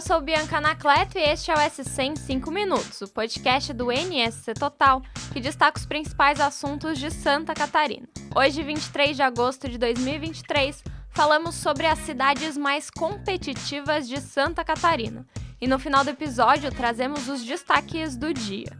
eu sou Bianca Anacleto e este é o SC em 5 Minutos, o podcast do NSC Total, que destaca os principais assuntos de Santa Catarina. Hoje, 23 de agosto de 2023, falamos sobre as cidades mais competitivas de Santa Catarina. E no final do episódio, trazemos os destaques do dia.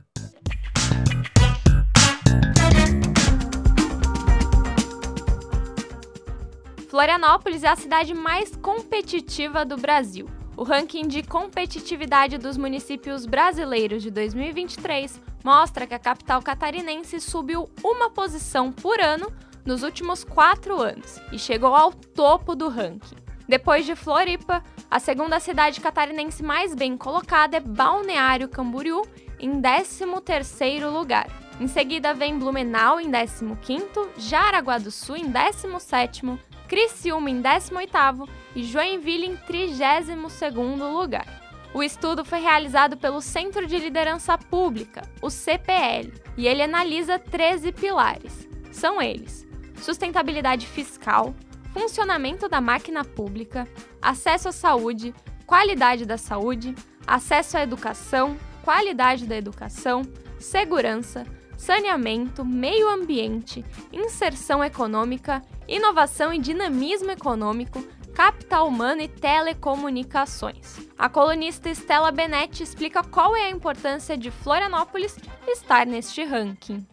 Florianópolis é a cidade mais competitiva do Brasil. O ranking de competitividade dos municípios brasileiros de 2023 mostra que a capital catarinense subiu uma posição por ano nos últimos quatro anos e chegou ao topo do ranking. Depois de Floripa, a segunda cidade catarinense mais bem colocada é Balneário Camboriú, em 13º lugar. Em seguida vem Blumenau em 15º, Jaraguá do Sul em 17º, Criciúma em 18º e Joinville em 32º lugar. O estudo foi realizado pelo Centro de Liderança Pública, o CPL, e ele analisa 13 pilares. São eles: sustentabilidade fiscal, funcionamento da máquina pública, acesso à saúde, qualidade da saúde, acesso à educação, qualidade da educação, segurança, saneamento, meio ambiente, inserção econômica, inovação e dinamismo econômico, capital humano e telecomunicações. A colunista Estela Benetti explica qual é a importância de Florianópolis estar neste ranking.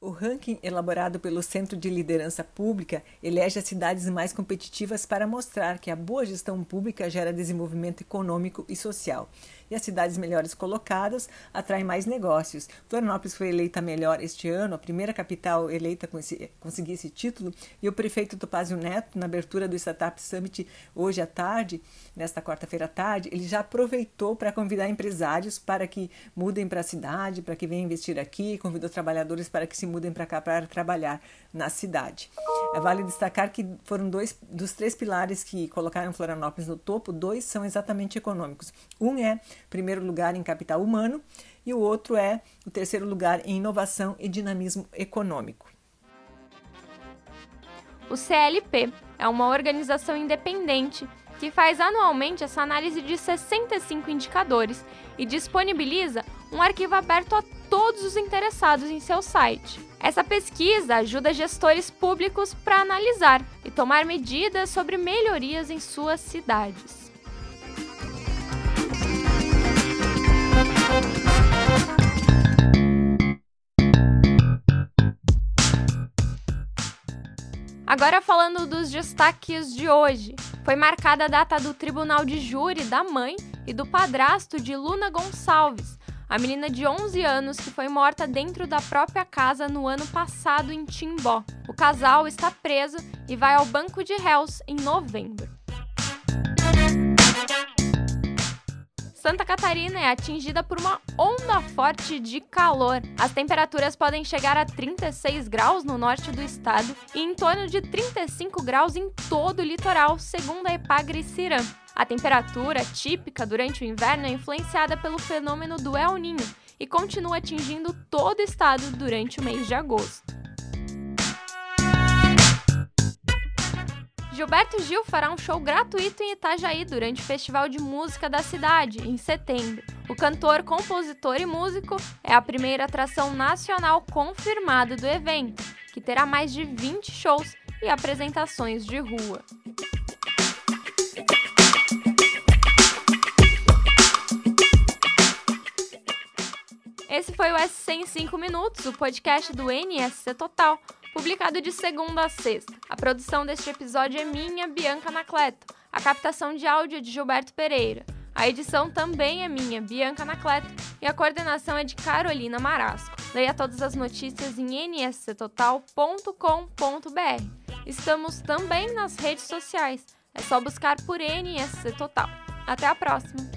O ranking elaborado pelo Centro de Liderança Pública elege as cidades mais competitivas para mostrar que a boa gestão pública gera desenvolvimento econômico e social e as cidades melhores colocadas atraem mais negócios. Florianópolis foi eleita melhor este ano, a primeira capital eleita esse, conseguir esse título, e o prefeito Topazio Neto, na abertura do Startup Summit hoje à tarde, nesta quarta-feira à tarde, ele já aproveitou para convidar empresários para que mudem para a cidade, para que venham investir aqui, convidou trabalhadores para que se mudem para cá para trabalhar na cidade. É, vale destacar que foram dois dos três pilares que colocaram Florianópolis no topo, dois são exatamente econômicos. Um é primeiro lugar em capital humano e o outro é o terceiro lugar em inovação e dinamismo econômico. O CLP é uma organização independente que faz anualmente essa análise de 65 indicadores e disponibiliza um arquivo aberto a todos os interessados em seu site. Essa pesquisa ajuda gestores públicos para analisar e tomar medidas sobre melhorias em suas cidades. Agora falando dos destaques de hoje. Foi marcada a data do Tribunal de Júri da mãe e do padrasto de Luna Gonçalves, a menina de 11 anos que foi morta dentro da própria casa no ano passado em Timbó. O casal está preso e vai ao banco de réus em novembro. Santa Catarina é atingida por uma onda forte de calor. As temperaturas podem chegar a 36 graus no norte do estado e em torno de 35 graus em todo o litoral, segundo a Epagre Ciram. A temperatura típica durante o inverno é influenciada pelo fenômeno do El Ninho e continua atingindo todo o estado durante o mês de agosto. Gilberto Gil fará um show gratuito em Itajaí durante o Festival de Música da cidade, em setembro. O cantor, compositor e músico é a primeira atração nacional confirmada do evento, que terá mais de 20 shows e apresentações de rua. Esse foi o SC em 5 minutos, o podcast do NSC Total publicado de segunda a sexta. A produção deste episódio é minha, Bianca Anacleto. A captação de áudio é de Gilberto Pereira. A edição também é minha, Bianca Anacleto, e a coordenação é de Carolina Marasco. Leia todas as notícias em nsctotal.com.br. Estamos também nas redes sociais. É só buscar por NSC Total. Até a próxima!